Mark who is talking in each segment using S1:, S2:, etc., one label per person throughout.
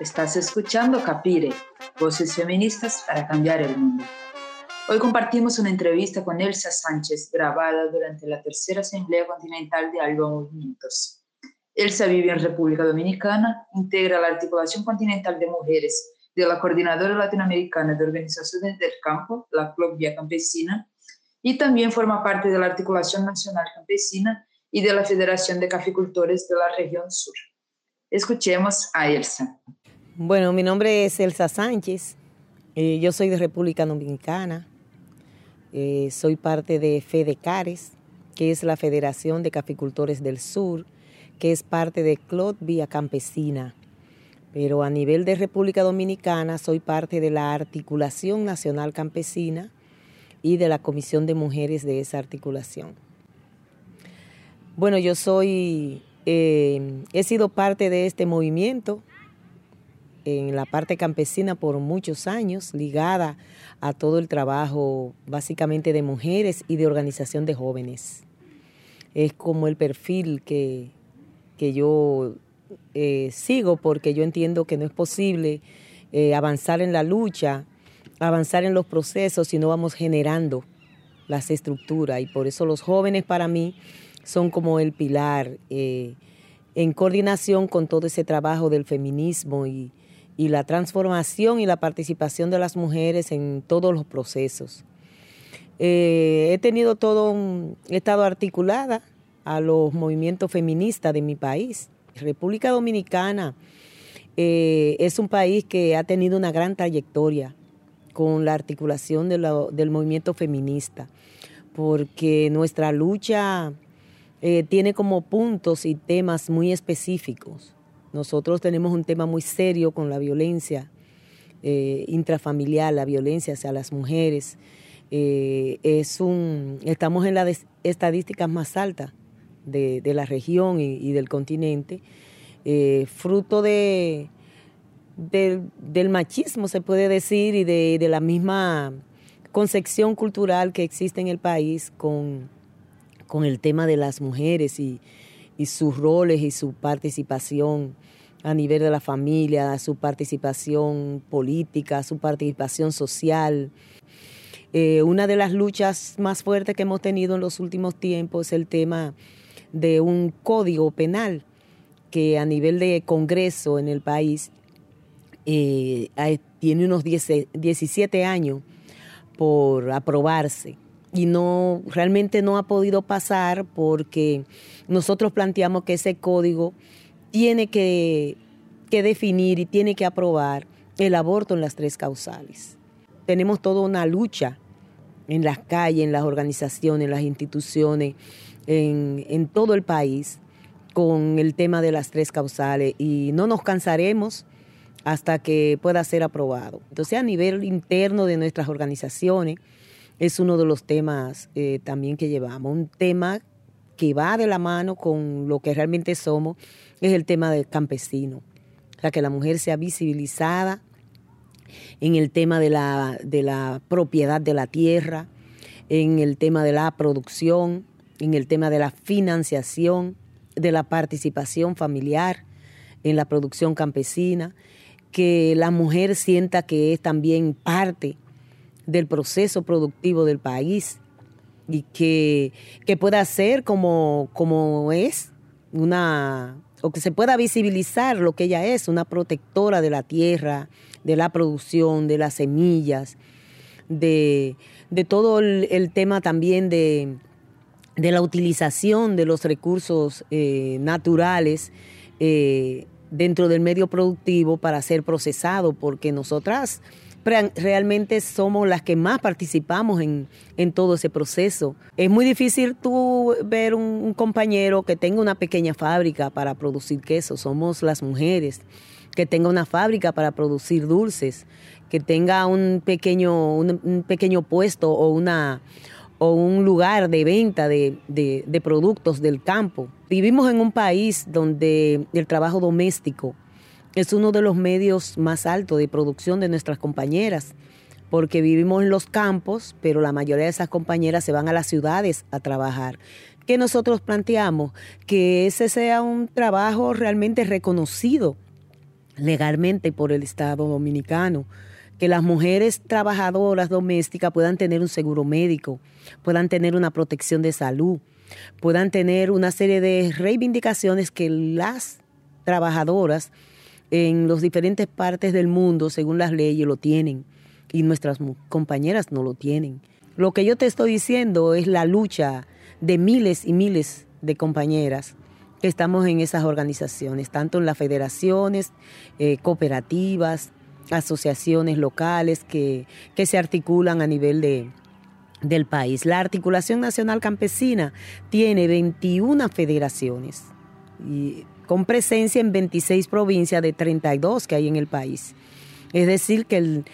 S1: Estás escuchando Capire, voces feministas para cambiar el mundo. Hoy compartimos una entrevista con Elsa Sánchez grabada durante la tercera Asamblea Continental de Alba Movimientos. Elsa vive en República Dominicana, integra la Articulación Continental de Mujeres de la Coordinadora Latinoamericana de Organizaciones del Campo, la Club Vía Campesina, y también forma parte de la Articulación Nacional Campesina y de la Federación de Caficultores de la Región Sur. Escuchemos a Elsa.
S2: Bueno, mi nombre es Elsa Sánchez, eh, yo soy de República Dominicana, eh, soy parte de FEDECARES, que es la Federación de Caficultores del Sur, que es parte de CLOT Vía Campesina. Pero a nivel de República Dominicana soy parte de la Articulación Nacional Campesina y de la Comisión de Mujeres de esa articulación. Bueno, yo soy, eh, he sido parte de este movimiento en la parte campesina por muchos años, ligada a todo el trabajo básicamente de mujeres y de organización de jóvenes. Es como el perfil que, yo eh, sigo porque yo entiendo que no es posible eh, avanzar en la lucha, avanzar en los procesos si no vamos generando las estructuras y por eso los jóvenes para mí son como el pilar eh, en coordinación con todo ese trabajo del feminismo y, y la transformación y la participación de las mujeres en todos los procesos. Eh, he tenido todo un, he estado articulada a los movimientos feministas de mi país. República Dominicana eh, es un país que ha tenido una gran trayectoria con la articulación del movimiento feminista, porque nuestra lucha eh, tiene como puntos y temas muy específicos. Nosotros tenemos un tema muy serio con la violencia eh, intrafamiliar, la violencia hacia las mujeres. Eh, es un, estamos en las estadísticas más altas de, la región y, del continente, eh, fruto de, del machismo, se puede decir, y de, la misma concepción cultural que existe en el país con, con el tema de las mujeres y, y sus roles y su participación a nivel de la familia, su participación política, su participación social. Eh, una de las luchas más fuertes que hemos tenido en los últimos tiempos es el tema de un código penal que a nivel de Congreso en el país eh, tiene unos 17 años por aprobarse y no realmente no ha podido pasar porque nosotros planteamos que ese código tiene que, definir y tiene que aprobar el aborto en las tres causales. Tenemos toda una lucha en las calles, en las organizaciones, en las instituciones, en, en, todo el país con el tema de las tres causales y no nos cansaremos hasta que pueda ser aprobado. Entonces a nivel interno de nuestras organizaciones es uno de los temas eh, también que llevamos, un tema que va de la mano con lo que realmente somos, es el tema del campesino. O sea, que la mujer sea visibilizada en el tema de la, de la propiedad de la tierra, en el tema de la producción, en el tema de la financiación, de la participación familiar en la producción campesina, que la mujer sienta que es también parte del proceso productivo del país y que, pueda ser como, como es una o que se pueda visibilizar lo que ella es, una protectora de la tierra, de la producción, de las semillas, de, todo el, tema también de, la utilización de los recursos eh, naturales eh, dentro del medio productivo para ser procesado, porque nosotras realmente somos las que más participamos en, todo ese proceso. Es muy difícil tú ver un, compañero que tenga una pequeña fábrica para producir queso, somos las mujeres, que tenga una fábrica para producir dulces, que tenga un pequeño, un, pequeño puesto o una o un lugar de venta de, de productos del campo. Vivimos en un país donde el trabajo doméstico es uno de los medios más altos de producción de nuestras compañeras, porque vivimos en los campos, pero la mayoría de esas compañeras se van a las ciudades a trabajar. Que nosotros planteamos que ese sea un trabajo realmente reconocido legalmente por el Estado dominicano que las mujeres trabajadoras domésticas puedan tener un seguro médico, puedan tener una protección de salud, puedan tener una serie de reivindicaciones que las trabajadoras en las diferentes partes del mundo, según las leyes, lo tienen y nuestras compañeras no lo tienen. Lo que yo te estoy diciendo es la lucha de miles y miles de compañeras que estamos en esas organizaciones, tanto en las federaciones, eh, cooperativas, asociaciones locales que, se articulan a nivel de, del país. La Articulación Nacional Campesina tiene 21 federaciones y con presencia en 26 provincias de 32 que hay en el país. Es decir, que el,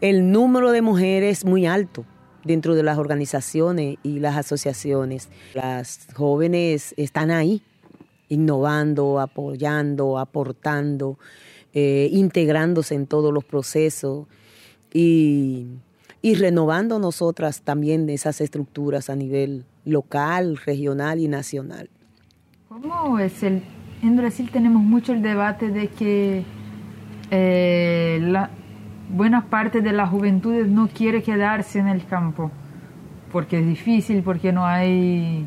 S2: el número de mujeres es muy alto dentro de las organizaciones y las asociaciones. Las jóvenes están ahí, innovando, apoyando, aportando. Eh, integrándose en todos los procesos y, renovando nosotras también esas estructuras a nivel local, regional y nacional.
S3: ¿Cómo es el... En Brasil tenemos mucho el debate de que eh, la, buena parte de la juventud no quiere quedarse en el campo, porque es difícil, porque no hay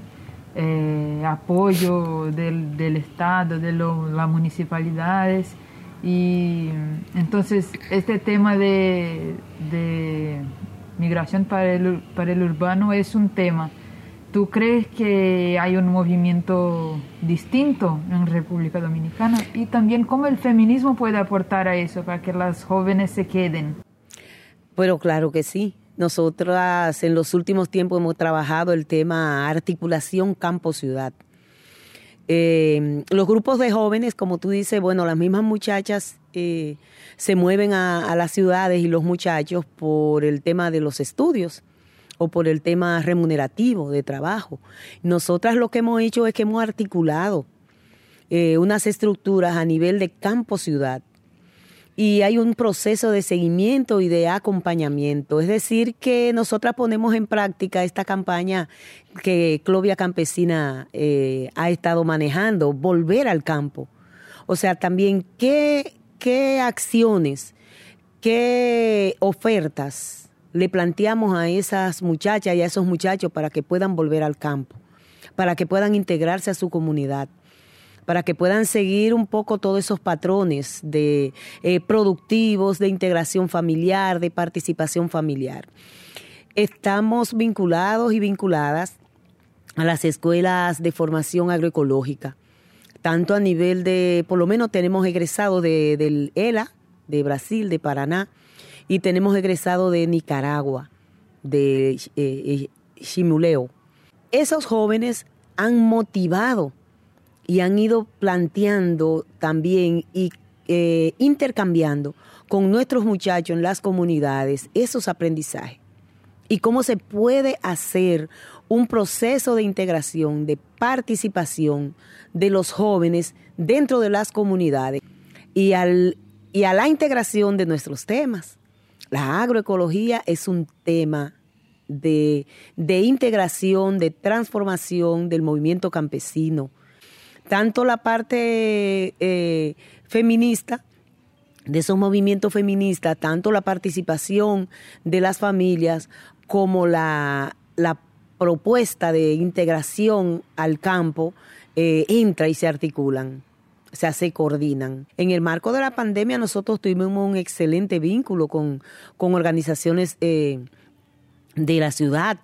S3: eh, apoyo del, Estado, de las municipalidades. Y entonces este tema de, migración para el urbano es un tema. ¿Tú crees que hay un movimiento distinto en República Dominicana? Y también cómo el feminismo puede aportar a eso para que las jóvenes se queden.
S2: Pero claro que sí. Nosotras en los últimos tiempos hemos trabajado el tema articulación campo-ciudad. Eh, los grupos de jóvenes, como tú dices, bueno, las mismas muchachas eh, se mueven a, las ciudades y los muchachos por el tema de los estudios o por el tema remunerativo de trabajo. Nosotras lo que hemos hecho es que hemos articulado eh, unas estructuras a nivel de campo-ciudad y hay un proceso de seguimiento y de acompañamiento. Es decir, que nosotras ponemos en práctica esta campaña que Clovia Campesina eh, ha estado manejando, volver al campo. O sea, también qué, qué acciones, qué ofertas le planteamos a esas muchachas y a esos muchachos para que puedan volver al campo, para que puedan integrarse a su comunidad para que puedan seguir un poco todos esos patrones de eh, productivos, de integración familiar, de participación familiar. Estamos vinculados y vinculadas a las escuelas de formación agroecológica, tanto a nivel de, por lo menos tenemos egresado de, del ELA, de Brasil, de Paraná, y tenemos egresado de Nicaragua, de eh, eh, Chimuleo. Esos jóvenes han motivado y han ido planteando también y eh, intercambiando con nuestros muchachos en las comunidades esos aprendizajes y cómo se puede hacer un proceso de integración, de participación de los jóvenes dentro de las comunidades y, al, y a la integración de nuestros temas. La agroecología es un tema de, de integración, de transformación del movimiento campesino, tanto la parte eh, feminista, de esos movimientos feministas, tanto la participación de las familias como la, propuesta de integración al campo eh, entra y se articulan. O sea, se coordinan. En el marco de la pandemia nosotros tuvimos un excelente vínculo con, organizaciones eh, de la ciudad.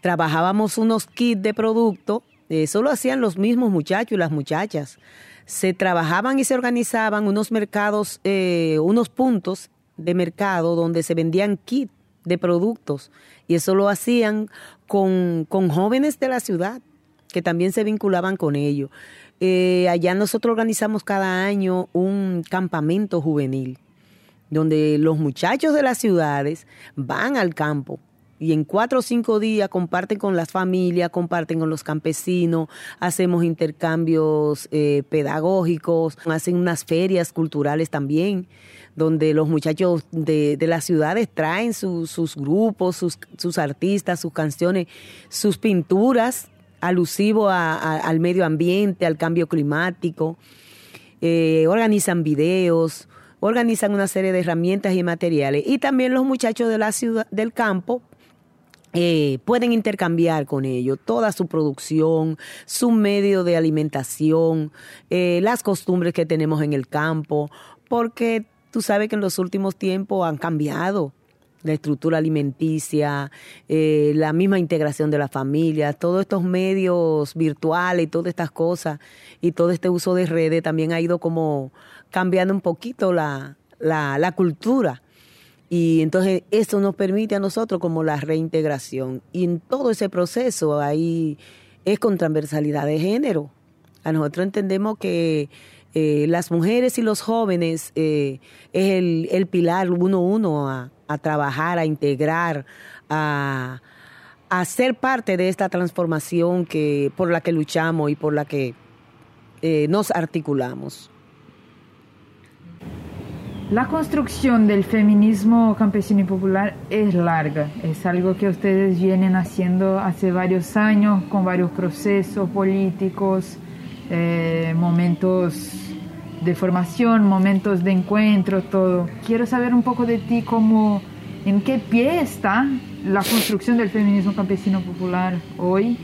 S2: Trabajábamos unos kits de productos eso lo hacían los mismos muchachos y las muchachas. Se trabajaban y se organizaban unos mercados, eh, unos puntos de mercado donde se vendían kits de productos y eso lo hacían con, jóvenes de la ciudad que también se vinculaban con ello. Eh, allá nosotros organizamos cada año un campamento juvenil donde los muchachos de las ciudades van al campo y en cuatro o cinco días comparten con las familias, comparten con los campesinos, hacemos intercambios eh, pedagógicos, hacen unas ferias culturales también, donde los muchachos de, las ciudades traen sus grupos, sus, artistas, sus canciones, sus pinturas alusivo al medio ambiente, al cambio climático. eh, organizan videos, organizan una serie de herramientas y materiales. Y también los muchachos de la ciudad, del campo, eh, pueden intercambiar con ellos toda su producción, su medio de alimentación, eh, las costumbres que tenemos en el campo, porque tú sabes que en los últimos tiempos han cambiado la estructura alimenticia, eh, la misma integración de la familia, todos estos medios virtuales y todas estas cosas y todo este uso de redes también ha ido como cambiando un poquito la, la, cultura. Y entonces eso nos permite a nosotros como la reintegración. Y en todo ese proceso ahí es con transversalidad de género. A nosotros entendemos que eh, las mujeres y los jóvenes eh, es el, el, pilar uno uno a, a, trabajar, a integrar, a, a, ser parte de esta transformación que por la que luchamos y por la que eh, nos articulamos.
S3: La construcción del feminismo campesino y popular es larga, es algo que ustedes vienen haciendo hace varios años con varios procesos políticos, eh, momentos de formación, momentos de encuentro, todo. Quiero saber un poco de ti, cómo, en qué pie está la construcción del feminismo campesino popular hoy,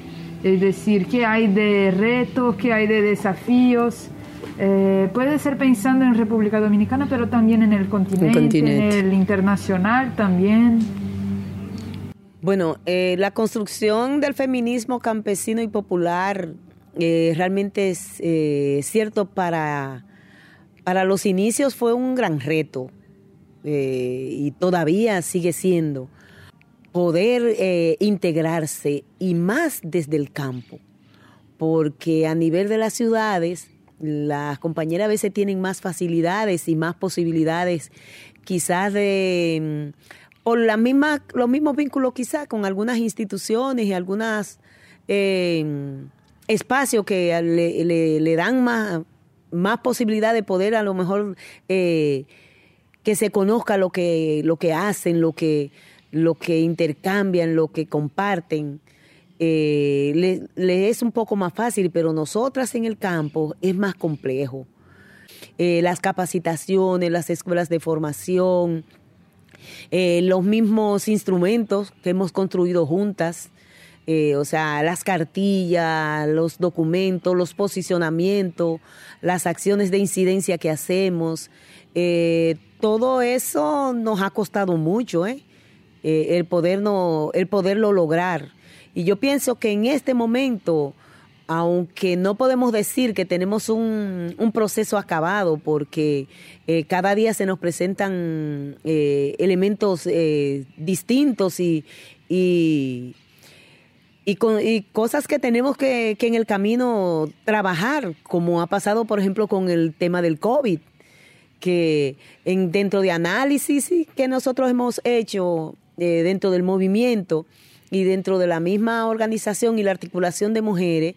S3: es decir, qué hay de retos, qué hay de desafíos eh, puede ser pensando en República Dominicana, pero también en el continente, en el internacional también.
S2: Bueno, eh, la construcción del feminismo campesino y popular eh, realmente es cierto para, para los inicios fue un gran reto eh, y todavía sigue siendo poder eh, integrarse y más desde el campo, porque a nivel de las ciudades las compañeras a veces tienen más facilidades y más posibilidades quizás de mm, por la misma, los mismos vínculos quizás con algunas instituciones y algunas eh, espacios que le, dan más, más posibilidad de poder a lo mejor eh, que se conozca lo que, lo que hacen, lo que, lo que intercambian, lo que comparten eh, le, es un poco más fácil, pero nosotras en el campo es más complejo. Eh, las capacitaciones, las escuelas de formación, eh, los mismos instrumentos que hemos construido juntas, eh, o sea, las cartillas, los documentos, los posicionamientos, las acciones de incidencia que hacemos, eh, todo eso nos ha costado mucho, ¿eh? el, poder no, el poderlo lograr. Y yo pienso que en este momento, aunque no podemos decir que tenemos un, un proceso acabado, porque cada día se nos presentan elementos distintos y, y, con, y, cosas que tenemos que, que en el camino trabajar, como ha pasado, por ejemplo, con el tema del COVID que en, dentro de análisis que nosotros hemos hecho eh, dentro del movimiento, y dentro de la misma organización y la articulación de mujeres,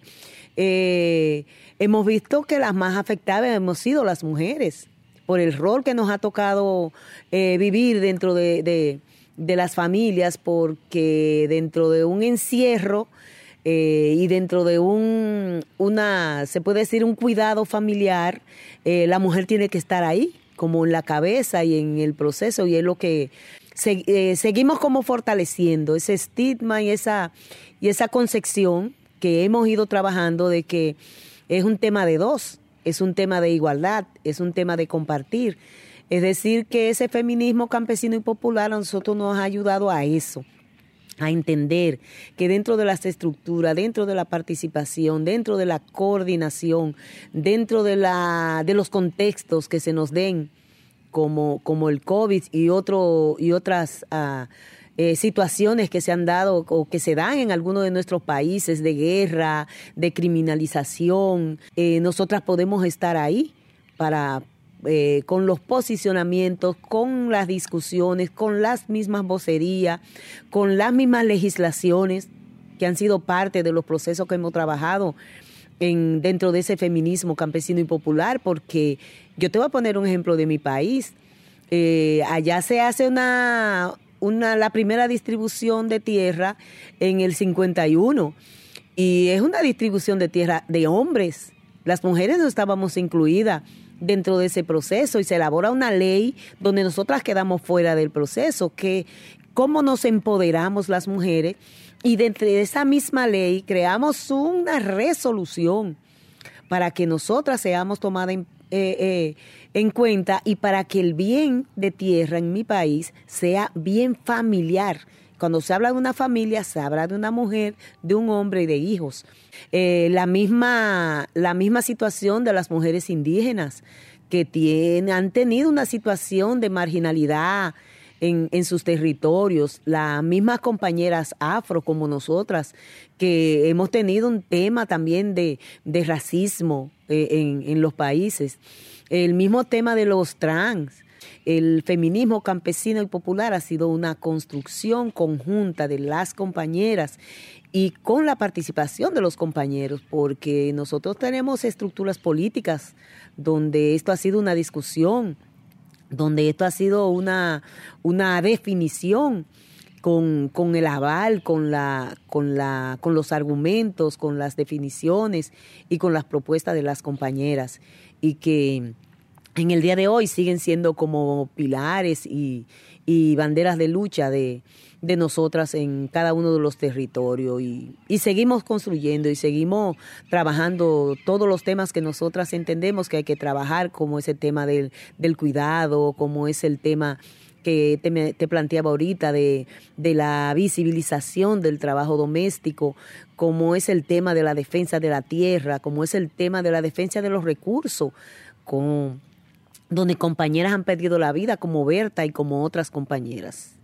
S2: eh, hemos visto que las más afectadas hemos sido las mujeres, por el rol que nos ha tocado eh, vivir dentro de, de, de, las familias, porque dentro de un encierro eh, y dentro de un, una, se puede decir, un cuidado familiar, eh, la mujer tiene que estar ahí, como en la cabeza y en el proceso, y es lo que eh, seguimos como fortaleciendo ese estigma y esa, y esa concepción que hemos ido trabajando de que es un tema de dos, es un tema de igualdad, es un tema de compartir. Es decir, que ese feminismo campesino y popular a nosotros nos ha ayudado a eso, a entender que dentro de las estructuras, dentro de la participación, dentro de la coordinación, dentro de, la, de los contextos que se nos den, como, como el COVID y, otro, y otras uh, eh, situaciones que se han dado o que se dan en algunos de nuestros países de guerra, de criminalización, eh, nosotras podemos estar ahí para, eh, con los posicionamientos, con las discusiones, con las mismas vocerías, con las mismas legislaciones que han sido parte de los procesos que hemos trabajado en, dentro de ese feminismo campesino y popular, porque yo te voy a poner un ejemplo de mi país. Eh, allá se hace una, una, la primera distribución de tierra en el 51 y es una distribución de tierra de hombres. Las mujeres no estábamos incluidas dentro de ese proceso y se elabora una ley donde nosotras quedamos fuera del proceso, que cómo nos empoderamos las mujeres y dentro de esa misma ley creamos una resolución para que nosotras seamos tomadas en, eh, eh, en cuenta y para que el bien de tierra en mi país sea bien familiar. Cuando se habla de una familia, se habla de una mujer, de un hombre y de hijos. Eh, la, misma, la misma situación de las mujeres indígenas que tienen, han tenido una situación de marginalidad en, sus territorios, las mismas compañeras afro como nosotras, que hemos tenido un tema también de, racismo eh, en los países, el mismo tema de los trans. El feminismo campesino y popular ha sido una construcción conjunta de las compañeras y con la participación de los compañeros, porque nosotros tenemos estructuras políticas donde esto ha sido una discusión donde esto ha sido una, una definición con, con, el aval, con, la, con, la, con los argumentos, con las definiciones y con las propuestas de las compañeras. Y que en el día de hoy siguen siendo como pilares y, y banderas de lucha de, de nosotras en cada uno de los territorios. Y, y, seguimos construyendo y seguimos trabajando todos los temas que nosotras entendemos que hay que trabajar, como ese tema del, del cuidado, como es el tema que te, te planteaba ahorita de, de, la visibilización del trabajo doméstico, como es el tema de la defensa de la tierra, como es el tema de la defensa de los recursos, con, donde compañeras han perdido la vida, como Berta y como otras compañeras.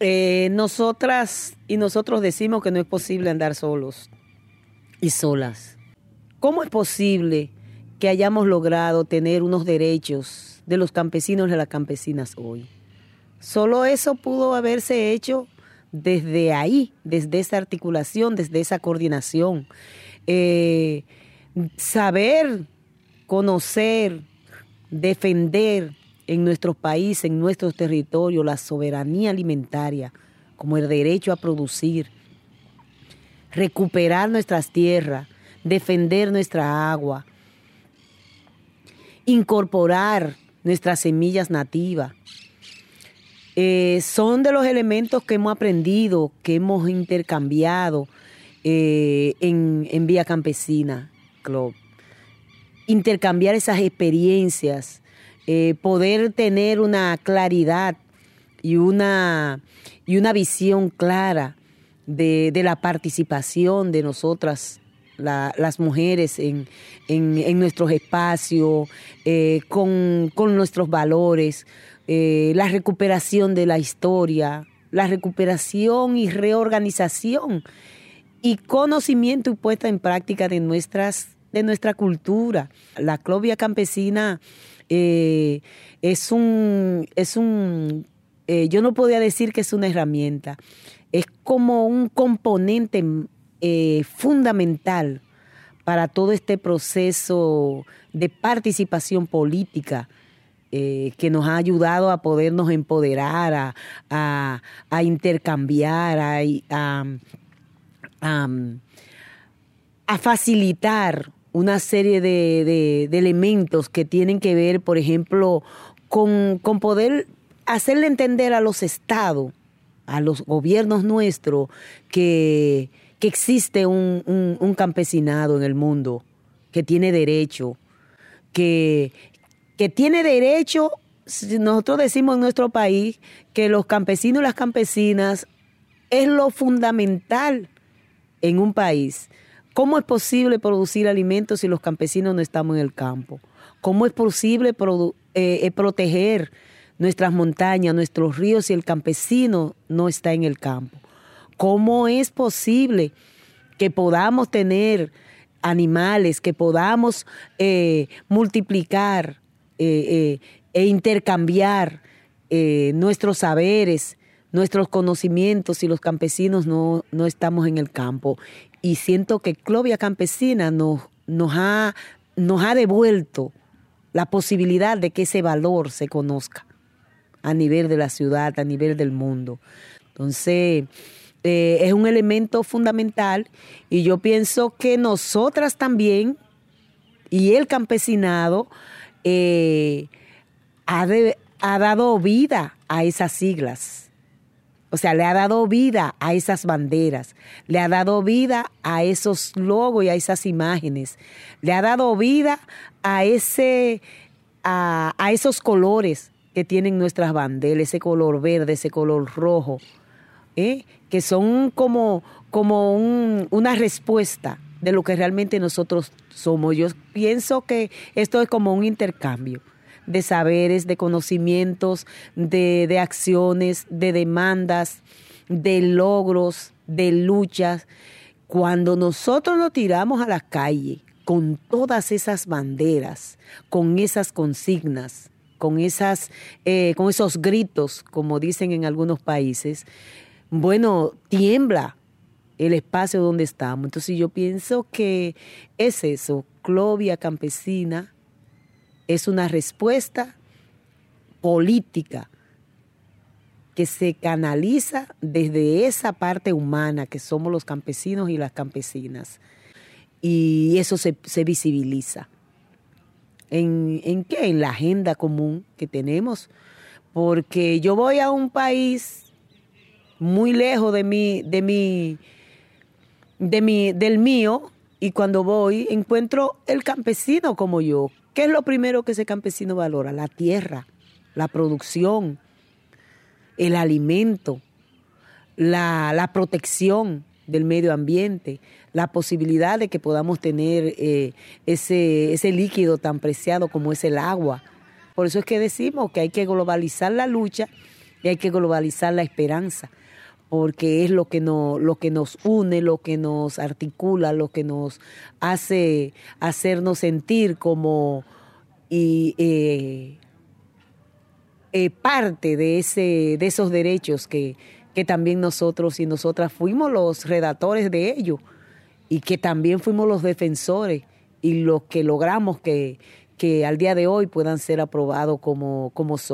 S2: Eh, nosotras y nosotros decimos que no es posible andar solos y solas. ¿Cómo es posible que hayamos logrado tener unos derechos de los campesinos y de las campesinas hoy? Solo eso pudo haberse hecho desde ahí, desde esa articulación, desde esa coordinación. Eh, saber, conocer, defender en nuestro país, en nuestros territorios, la soberanía alimentaria, como el derecho a producir, recuperar nuestras tierras, defender nuestra agua, incorporar nuestras semillas nativas. Eh, son de los elementos que hemos aprendido, que hemos intercambiado eh, en, en Vía Campesina Club. Intercambiar esas experiencias, eh, poder tener una claridad y una, y una visión clara de, de la participación de nosotras la, las mujeres en, en, en nuestros espacios, eh, con, con, nuestros valores, eh, la recuperación de la historia, la recuperación y reorganización y conocimiento y puesta en práctica de, nuestras, de nuestra cultura. La clovia campesina eh, es un, es un eh, yo no podía decir que es una herramienta, es como un componente eh, fundamental para todo este proceso de participación política que nos ha ayudado a podernos empoderar, a, a, a intercambiar, a, a facilitar una serie de, de, elementos que tienen que ver, por ejemplo, con, con poder hacerle entender a los estados, a los gobiernos nuestros, que, que existe un, un, un, campesinado en el mundo, que tiene derecho, que, que tiene derecho, nosotros decimos en nuestro país que los campesinos y las campesinas es lo fundamental en un país. ¿Cómo es posible producir alimentos si los campesinos no estamos en el campo? ¿Cómo es posible eh, eh, proteger nuestras montañas, nuestros ríos si el campesino no está en el campo? ¿Cómo es posible que podamos tener animales, que podamos eh, multiplicar e intercambiar nuestros saberes, nuestros conocimientos si los campesinos no, no estamos en el campo? y siento que Clovia Campesina nos, nos, ha, nos ha devuelto la posibilidad de que ese valor se conozca a nivel de la ciudad, a nivel del mundo. Entonces, eh, es un elemento fundamental y yo pienso que nosotras también, Y el campesinado eh, ha, ha dado vida a esas siglas. O sea, le ha dado vida a esas banderas, le ha dado vida a esos logos y a esas imágenes, le ha dado vida a, ese, a, esos colores que tienen nuestras banderas, ese color verde, ese color rojo, ¿eh? que son como, como una respuesta de lo que realmente nosotros somos. Yo pienso que esto es como un intercambio de saberes, de conocimientos, de, de acciones, de demandas, de logros, de luchas. Cuando nosotros nos tiramos a la calle con todas esas banderas, con esas consignas, con, esas, eh, con esos gritos, como dicen en algunos países, bueno, tiembla el espacio donde estamos. Entonces yo pienso que es eso, Clovia Campesina es una respuesta política que se canaliza desde esa parte humana que somos los campesinos y las campesinas. Y eso se, visibiliza. ¿En, ¿En qué? En la agenda común que tenemos. Porque yo voy a un país muy lejos de mi, de mi, de mi, del mío, y cuando voy encuentro el campesino como yo, ¿Qué es lo primero que ese campesino valora? La tierra, la producción, el alimento, la, protección del medio ambiente, la posibilidad de que podamos tener eh, ese, ese líquido tan preciado como es el agua. Por eso es que decimos que hay que globalizar la lucha y hay que globalizar la esperanza, porque es lo que, no, lo que nos une, lo que nos articula, lo que nos hace hacernos sentir como y, eh, eh, parte de, ese, de esos derechos que, que también nosotros y nosotras fuimos los redactores de ellos y que también fuimos los defensores y los que logramos que, que al día de hoy puedan ser aprobados como, como son.